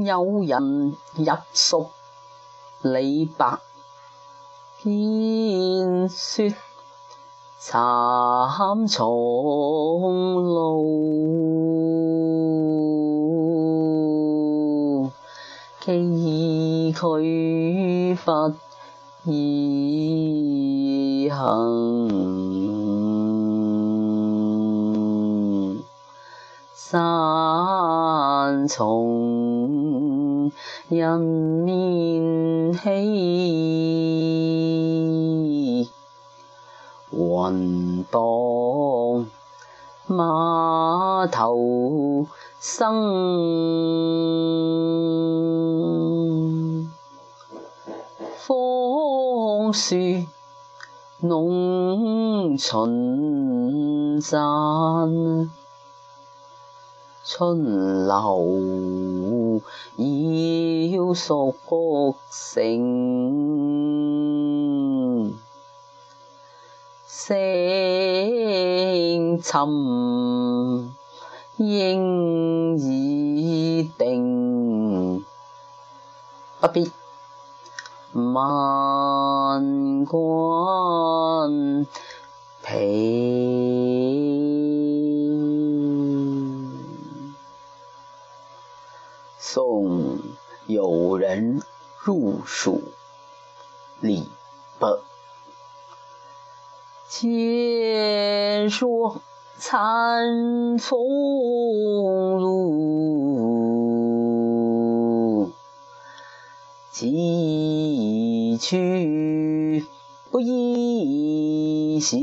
曾有人入蜀，李白见说惨从路，崎岖不易行，山从人面起，云当码头生。枫树弄春山，春柳绕蜀城。星沉应已定，不必。万关送友人入蜀，李白。且说参从路，几去不易行，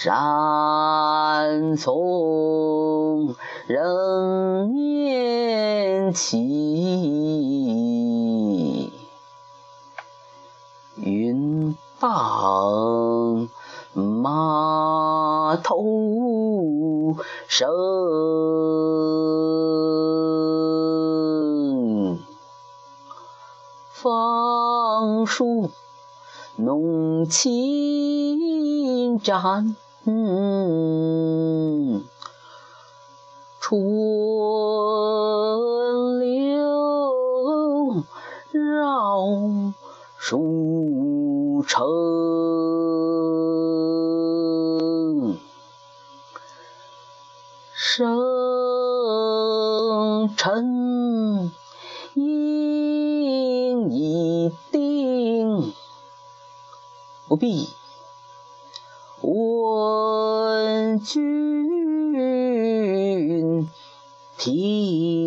山从人面起，云傍马头生。方树弄青嗯，春柳绕蜀城，生辰应已定，不必问君平。